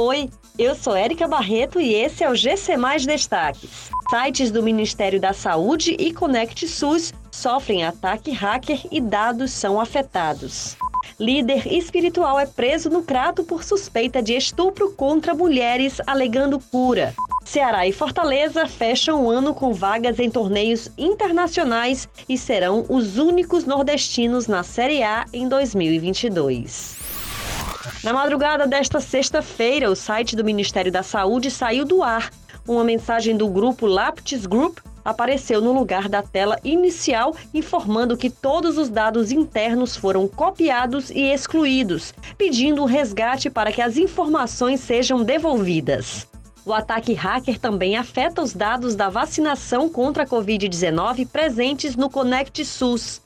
Oi, eu sou Érica Barreto e esse é o GC Mais Destaques. Sites do Ministério da Saúde e Conect SUS sofrem ataque hacker e dados são afetados. Líder espiritual é preso no Crato por suspeita de estupro contra mulheres, alegando cura. Ceará e Fortaleza fecham o ano com vagas em torneios internacionais e serão os únicos nordestinos na Série A em 2022. Na madrugada desta sexta-feira, o site do Ministério da Saúde saiu do ar. Uma mensagem do grupo Laptis Group apareceu no lugar da tela inicial, informando que todos os dados internos foram copiados e excluídos, pedindo um resgate para que as informações sejam devolvidas. O ataque hacker também afeta os dados da vacinação contra a Covid-19 presentes no Conect SUS.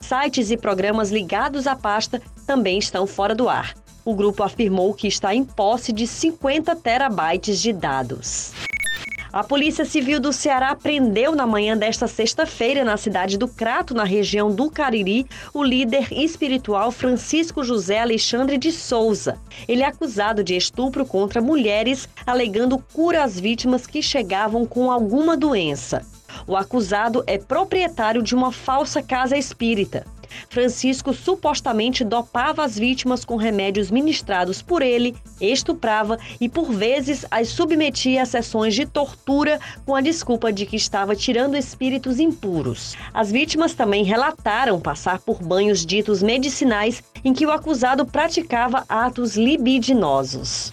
Sites e programas ligados à pasta também estão fora do ar o grupo afirmou que está em posse de 50 terabytes de dados. A Polícia Civil do Ceará prendeu na manhã desta sexta-feira, na cidade do Crato, na região do Cariri, o líder espiritual Francisco José Alexandre de Souza. Ele é acusado de estupro contra mulheres, alegando cura às vítimas que chegavam com alguma doença. O acusado é proprietário de uma falsa casa espírita. Francisco supostamente dopava as vítimas com remédios ministrados por ele, estuprava e, por vezes, as submetia a sessões de tortura com a desculpa de que estava tirando espíritos impuros. As vítimas também relataram passar por banhos ditos medicinais em que o acusado praticava atos libidinosos.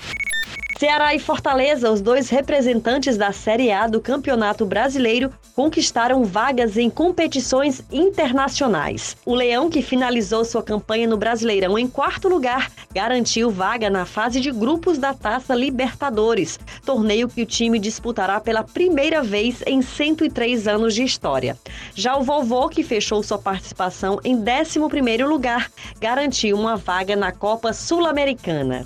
Ceará e Fortaleza, os dois representantes da Série A do Campeonato Brasileiro, conquistaram vagas em competições internacionais. O Leão, que finalizou sua campanha no Brasileirão em quarto lugar, garantiu vaga na fase de grupos da Taça Libertadores, torneio que o time disputará pela primeira vez em 103 anos de história. Já o Vovô, que fechou sua participação em 11º lugar, garantiu uma vaga na Copa Sul-Americana.